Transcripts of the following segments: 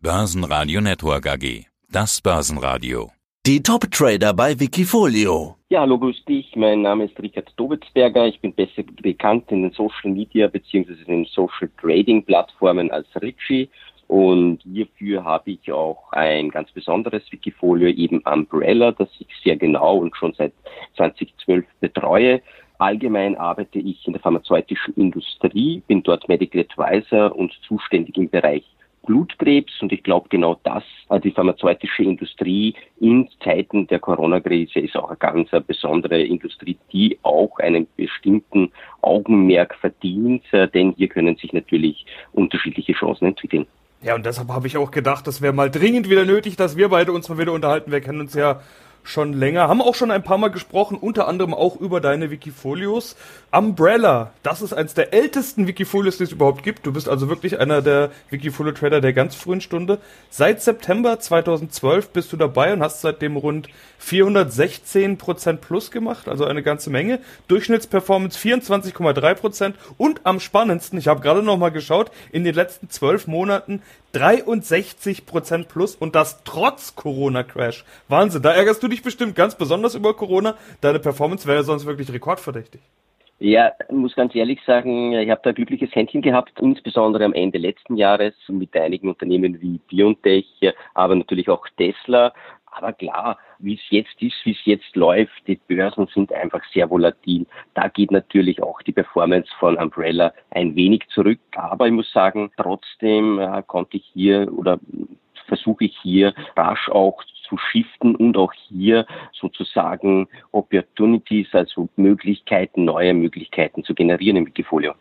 Börsenradio Network AG. Das Börsenradio. Die Top-Trader bei Wikifolio. Ja, hallo, grüß dich. Mein Name ist Richard Dobitzberger. Ich bin besser bekannt in den Social Media bzw. in den Social Trading Plattformen als Richie. Und hierfür habe ich auch ein ganz besonderes Wikifolio, eben Umbrella, das ich sehr genau und schon seit 2012 betreue. Allgemein arbeite ich in der pharmazeutischen Industrie, bin dort Medical Advisor und zuständig im Bereich Blutkrebs. Und ich glaube, genau das, die pharmazeutische Industrie in Zeiten der Corona-Krise ist auch eine ganz eine besondere Industrie, die auch einen bestimmten Augenmerk verdient, äh, denn hier können sich natürlich unterschiedliche Chancen entwickeln. Ja, und deshalb habe ich auch gedacht, das wäre mal dringend wieder nötig, dass wir beide uns mal wieder unterhalten. Wir kennen uns ja schon länger, haben auch schon ein paar Mal gesprochen, unter anderem auch über deine Wikifolios. Umbrella, das ist eins der ältesten Wikifolios, die es überhaupt gibt. Du bist also wirklich einer der Wikifolio-Trader der ganz frühen Stunde. Seit September 2012 bist du dabei und hast seitdem rund 416% plus gemacht, also eine ganze Menge. Durchschnittsperformance 24,3% und am spannendsten, ich habe gerade noch mal geschaut, in den letzten zwölf Monaten 63% plus und das trotz Corona-Crash. Wahnsinn, da ärgerst du dich bestimmt ganz besonders über Corona. Deine Performance wäre sonst wirklich rekordverdächtig. Ja, muss ganz ehrlich sagen, ich habe da ein glückliches Händchen gehabt, insbesondere am Ende letzten Jahres mit einigen Unternehmen wie BioNTech, aber natürlich auch Tesla. Aber klar, wie es jetzt ist, wie es jetzt läuft, die Börsen sind einfach sehr volatil. Da geht natürlich auch die Performance von Umbrella ein wenig zurück. Aber ich muss sagen, trotzdem äh, konnte ich hier oder versuche ich hier rasch auch zu shiften und auch hier sozusagen Opportunities, also Möglichkeiten, neue Möglichkeiten zu generieren im Wikifolio.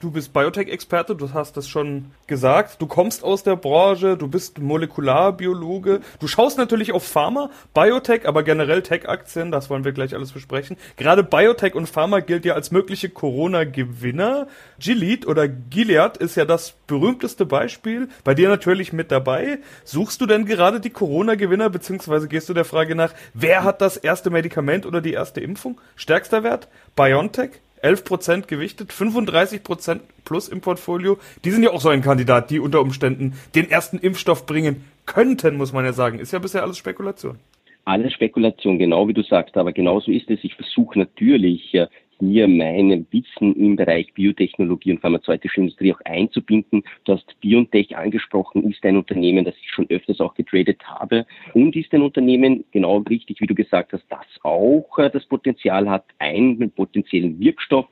Du bist Biotech-Experte, du hast das schon gesagt. Du kommst aus der Branche, du bist Molekularbiologe. Du schaust natürlich auf Pharma, Biotech, aber generell Tech-Aktien, das wollen wir gleich alles besprechen. Gerade Biotech und Pharma gilt ja als mögliche Corona-Gewinner. Gilead oder Gilead ist ja das berühmteste Beispiel. Bei dir natürlich mit dabei. Suchst du denn gerade die Corona-Gewinner, beziehungsweise gehst du der Frage nach, wer hat das erste Medikament oder die erste Impfung? Stärkster Wert? BioNTech? 11% gewichtet, 35% plus im Portfolio. Die sind ja auch so ein Kandidat, die unter Umständen den ersten Impfstoff bringen könnten, muss man ja sagen. Ist ja bisher alles Spekulation. Alles Spekulation, genau wie du sagst, aber genauso ist es. Ich versuche natürlich hier mein Wissen im Bereich Biotechnologie und pharmazeutische Industrie auch einzubinden. Du hast BioNTech angesprochen, ist ein Unternehmen, das ich schon öfters auch getradet habe und ist ein Unternehmen, genau richtig, wie du gesagt hast, das auch äh, das Potenzial hat, einen potenziellen Wirkstoff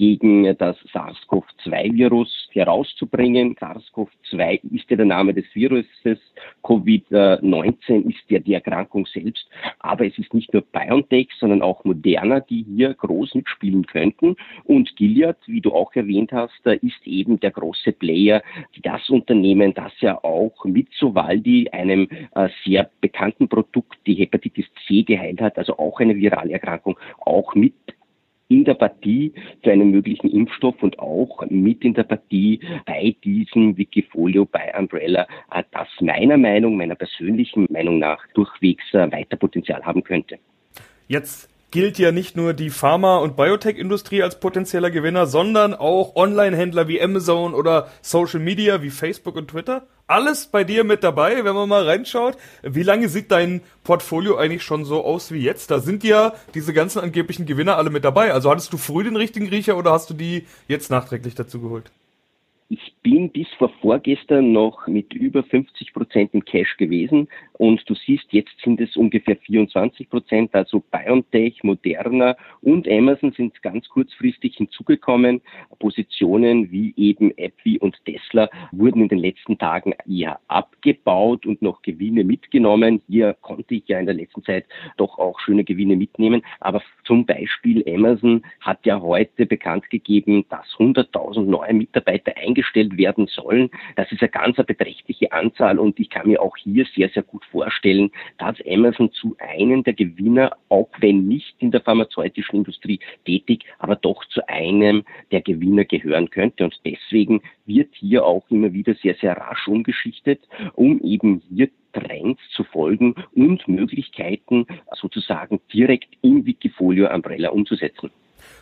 gegen das SARS-CoV-2-Virus herauszubringen. SARS-CoV-2 ist ja der Name des Viruses, Covid-19 ist ja die Erkrankung selbst, aber es ist nicht nur BioNTech, sondern auch Moderna, die hier groß mitspielen spielen könnten. Und Gilead, wie du auch erwähnt hast, ist eben der große Player, das Unternehmen, das ja auch mit Sovaldi, einem äh, sehr bekannten Produkt, die Hepatitis C geheilt hat, also auch eine virale Erkrankung, auch mit der Partie für einen möglichen Impfstoff und auch mit in der Partie bei diesem Wikifolio, bei Umbrella, äh, das meiner Meinung, meiner persönlichen Meinung nach durchwegs äh, weiter Potenzial haben könnte. Jetzt gilt ja nicht nur die Pharma- und Biotech-Industrie als potenzieller Gewinner, sondern auch Online-Händler wie Amazon oder Social Media wie Facebook und Twitter. Alles bei dir mit dabei, wenn man mal reinschaut. Wie lange sieht dein Portfolio eigentlich schon so aus wie jetzt? Da sind ja diese ganzen angeblichen Gewinner alle mit dabei. Also hattest du früh den richtigen Riecher oder hast du die jetzt nachträglich dazu geholt? Ich bin bis vor vorgestern noch mit über 50 Prozent im Cash gewesen und du siehst, jetzt sind es ungefähr 24 Prozent, also BioNTech, Moderna und Amazon sind ganz kurzfristig hinzugekommen. Positionen wie eben AbbVie und Tesla wurden in den letzten Tagen eher abgebaut und noch Gewinne mitgenommen. Hier konnte ich ja in der letzten Zeit doch auch schöne Gewinne mitnehmen, aber zum Beispiel Amazon hat ja heute bekannt gegeben, dass 100.000 neue Mitarbeiter eingestellt eingestellt werden sollen. Das ist eine ganz beträchtliche Anzahl und ich kann mir auch hier sehr, sehr gut vorstellen, dass Amazon zu einem der Gewinner, auch wenn nicht in der pharmazeutischen Industrie tätig, aber doch zu einem der Gewinner gehören könnte. Und deswegen wird hier auch immer wieder sehr, sehr rasch umgeschichtet, um eben hier Trends zu folgen und Möglichkeiten sozusagen direkt im Wikifolio Umbrella umzusetzen.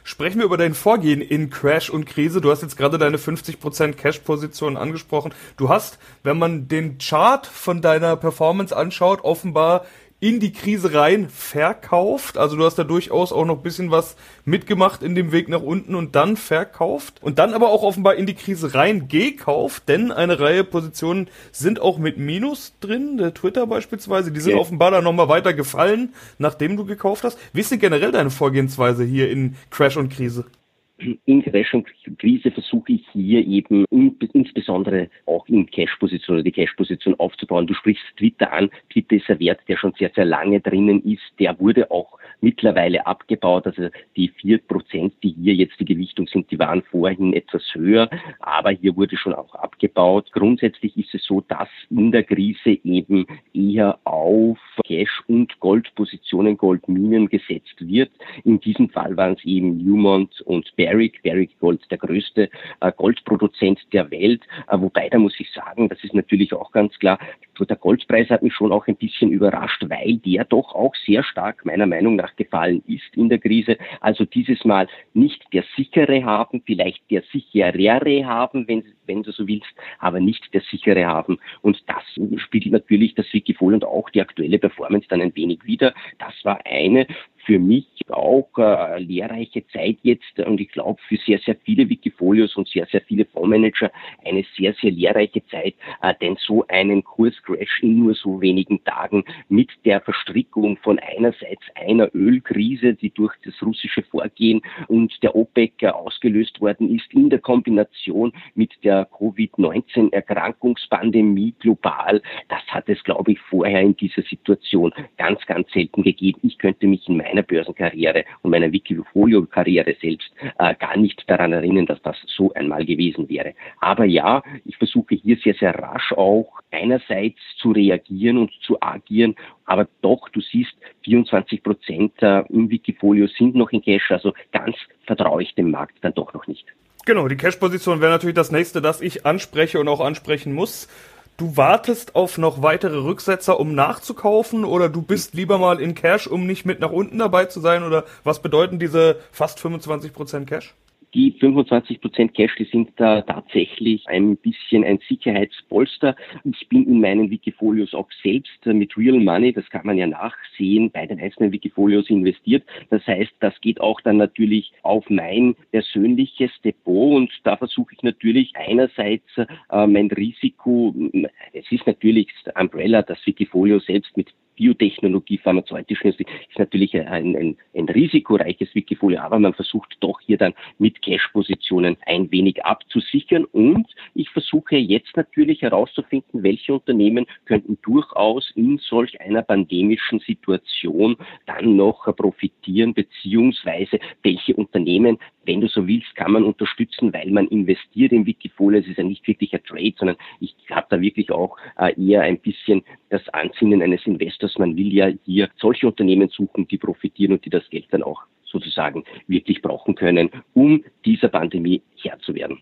Sprechen wir über dein Vorgehen in Crash und Krise. Du hast jetzt gerade deine 50% Cash-Position angesprochen. Du hast, wenn man den Chart von deiner Performance anschaut, offenbar in die Krise rein verkauft. Also du hast da durchaus auch noch ein bisschen was mitgemacht in dem Weg nach unten und dann verkauft. Und dann aber auch offenbar in die Krise rein gekauft, denn eine Reihe Positionen sind auch mit Minus drin, der Twitter beispielsweise. Die sind okay. offenbar dann nochmal weiter gefallen, nachdem du gekauft hast. Wie ist denn generell deine Vorgehensweise hier in Crash und Krise? In Krise versuche ich hier eben insbesondere auch in Cash-Position oder die Cash-Position aufzubauen. Du sprichst Twitter an. Twitter ist ein Wert, der schon sehr, sehr lange drinnen ist. Der wurde auch mittlerweile abgebaut. Also die vier Prozent, die hier jetzt die Gewichtung sind, die waren vorhin etwas höher, aber hier wurde schon auch abgebaut. Grundsätzlich ist es so, dass in der Krise eben eher auf Cash- und Goldpositionen, Goldminen gesetzt wird. In diesem Fall waren es eben Newmont und Barrick, Barrick Gold, der größte äh, Goldproduzent der Welt. Äh, wobei, da muss ich sagen, das ist natürlich auch ganz klar, der Goldpreis hat mich schon auch ein bisschen überrascht, weil der doch auch sehr stark meiner Meinung nach gefallen ist in der Krise. Also dieses Mal nicht der sichere haben, vielleicht der sicherere haben, wenn, wenn du so willst, aber nicht der sichere haben. Und das spiegelt natürlich das Wikifolio und auch die aktuelle Performance dann ein wenig wieder. Das war eine für mich auch äh, lehrreiche Zeit jetzt. Und ich glaube für sehr, sehr viele Wikifolios und sehr, sehr viele Fondsmanager eine sehr, sehr lehrreiche Zeit, äh, denn so einen Kurscrash in nur so wenigen Tagen mit der Verstrickung von einerseits einer Ölkrise, die durch das russische Vorgehen und der OPEC äh, ausgelöst worden ist, in der Kombination mit der Covid-19-Erkrankungspandemie global, das hat es, glaube ich, vorher in dieser Situation ganz, ganz selten gegeben. Ich könnte mich in meiner meiner Börsenkarriere und meiner Wikifolio-Karriere selbst äh, gar nicht daran erinnern, dass das so einmal gewesen wäre. Aber ja, ich versuche hier sehr, sehr rasch auch einerseits zu reagieren und zu agieren, aber doch, du siehst, 24 Prozent äh, im Wikifolio sind noch in Cash, also ganz vertraue ich dem Markt dann doch noch nicht. Genau, die Cash-Position wäre natürlich das nächste, das ich anspreche und auch ansprechen muss du wartest auf noch weitere Rücksetzer, um nachzukaufen oder du bist lieber mal in Cash, um nicht mit nach unten dabei zu sein oder was bedeuten diese fast 25% Cash? Die 25 Prozent Cash, die sind da tatsächlich ein bisschen ein Sicherheitspolster. Ich bin in meinen Wikifolios auch selbst mit Real Money, das kann man ja nachsehen, bei den einzelnen Wikifolios investiert. Das heißt, das geht auch dann natürlich auf mein persönliches Depot und da versuche ich natürlich einerseits äh, mein Risiko, es ist natürlich Umbrella, das Wikifolio selbst mit Biotechnologie, pharmazeutischen ist natürlich ein, ein, ein risikoreiches Wikifolio, aber man versucht doch hier dann mit Cash-Positionen ein wenig abzusichern und ich versuche jetzt natürlich herauszufinden, welche Unternehmen könnten durchaus in solch einer pandemischen Situation dann noch profitieren, beziehungsweise welche Unternehmen wenn du so willst, kann man unterstützen, weil man investiert in Wikifolio. Es ist ja nicht wirklich ein Trade, sondern ich habe da wirklich auch äh, eher ein bisschen das Ansinnen eines Investors. Man will ja hier solche Unternehmen suchen, die profitieren und die das Geld dann auch sozusagen wirklich brauchen können, um dieser Pandemie Herr zu werden.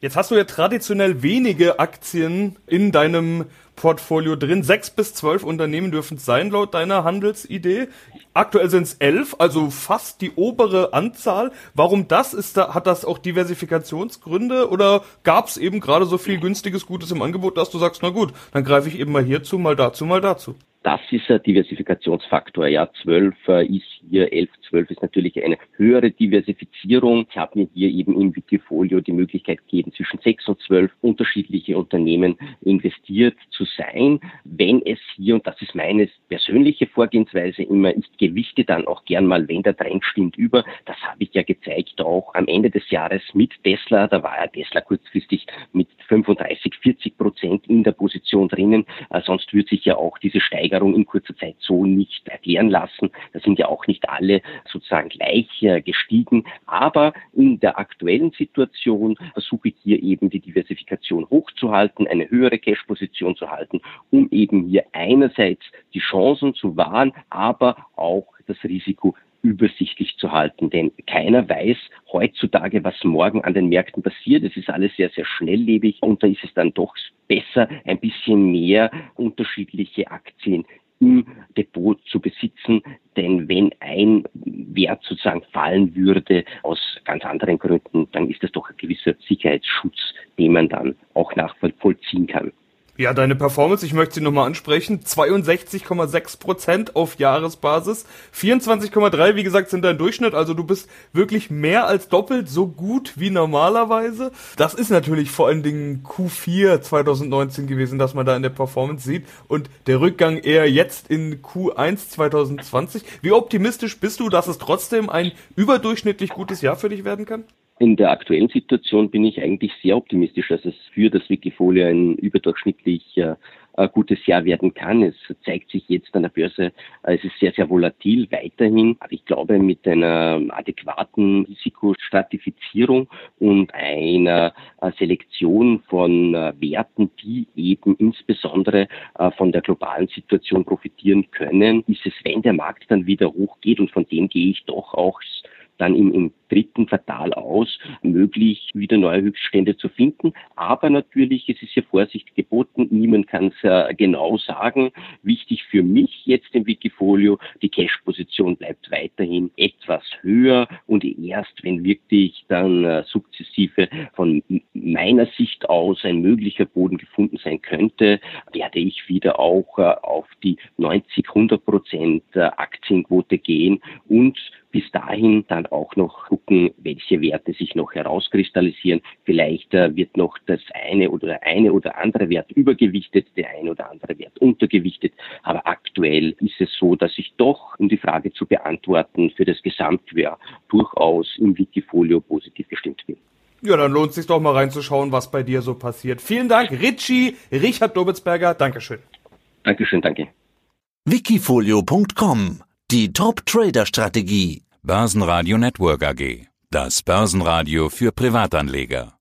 Jetzt hast du ja traditionell wenige Aktien in deinem Portfolio drin. Sechs bis zwölf Unternehmen dürfen es sein, laut deiner Handelsidee. Aktuell sind es elf, also fast die obere Anzahl. Warum das? Ist da, hat das auch Diversifikationsgründe oder gab es eben gerade so viel günstiges Gutes im Angebot, dass du sagst, na gut, dann greife ich eben mal hierzu, mal dazu, mal dazu? Das ist ein Diversifikationsfaktor. Ja, 12 äh, ist hier, 11, 12 ist natürlich eine höhere Diversifizierung. Ich habe mir hier eben im Wikifolio die Möglichkeit gegeben, zwischen 6 und 12 unterschiedliche Unternehmen investiert zu sein. Wenn es hier, und das ist meine persönliche Vorgehensweise immer, ich gewichte dann auch gern mal, wenn der Trend stimmt, über. Das habe ich ja gezeigt auch am Ende des Jahres mit Tesla. Da war ja Tesla kurzfristig mit 35, 40 Prozent in der Position drinnen. Äh, sonst würde sich ja auch diese Steigerung in kurzer Zeit so nicht erklären lassen. Da sind ja auch nicht alle sozusagen gleich äh, gestiegen. Aber in der aktuellen Situation versuche ich hier eben die Diversifikation hochzuhalten, eine höhere Cash-Position zu halten, um eben hier einerseits die Chancen zu wahren, aber auch das Risiko übersichtlich zu halten. Denn keiner weiß heutzutage, was morgen an den Märkten passiert. Es ist alles sehr, sehr schnelllebig und da ist es dann doch besser, ein bisschen mehr unterschiedliche Aktien im Depot zu besitzen. Denn wenn ein Wert sozusagen fallen würde aus ganz anderen Gründen, dann ist das doch ein gewisser Sicherheitsschutz, den man dann auch nachvollziehen kann. Ja, deine Performance, ich möchte sie nochmal ansprechen. 62,6 Prozent auf Jahresbasis. 24,3, wie gesagt, sind dein Durchschnitt. Also du bist wirklich mehr als doppelt so gut wie normalerweise. Das ist natürlich vor allen Dingen Q4 2019 gewesen, dass man da in der Performance sieht. Und der Rückgang eher jetzt in Q1 2020. Wie optimistisch bist du, dass es trotzdem ein überdurchschnittlich gutes Jahr für dich werden kann? In der aktuellen Situation bin ich eigentlich sehr optimistisch, dass es für das Wikifolio ein überdurchschnittlich äh, gutes Jahr werden kann. Es zeigt sich jetzt an der Börse, äh, es ist sehr, sehr volatil weiterhin. Aber ich glaube, mit einer adäquaten Risikostratifizierung und einer äh, Selektion von äh, Werten, die eben insbesondere äh, von der globalen Situation profitieren können, ist es, wenn der Markt dann wieder hochgeht und von dem gehe ich doch auch dann im, im dritten Quartal aus, möglich wieder neue Höchststände zu finden. Aber natürlich, es ist ja Vorsicht geboten, niemand kann es äh, genau sagen. Wichtig für mich jetzt im Wikifolio, die Cash-Position bleibt weiterhin etwas höher und erst wenn wirklich dann äh, sukzessive von meiner Sicht aus ein möglicher Boden gefunden sein könnte, werde ich wieder auch äh, auf die 90, 100 Prozent äh, Aktienquote gehen und bis dahin dann auch noch gucken, welche Werte sich noch herauskristallisieren. Vielleicht äh, wird noch das eine oder eine oder andere Wert übergewichtet, der eine oder andere Wert untergewichtet. Aber aktuell ist es so, dass ich doch, um die Frage zu beantworten, für das Gesamtjahr durchaus im Wikifolio positiv gestimmt bin. Ja, dann lohnt es sich doch mal reinzuschauen, was bei dir so passiert. Vielen Dank, Richie, Richard Dobitzberger. Dankeschön. Dankeschön, danke. Wikifolio.com Die Top-Trader-Strategie. Börsenradio Network AG. Das Börsenradio für Privatanleger.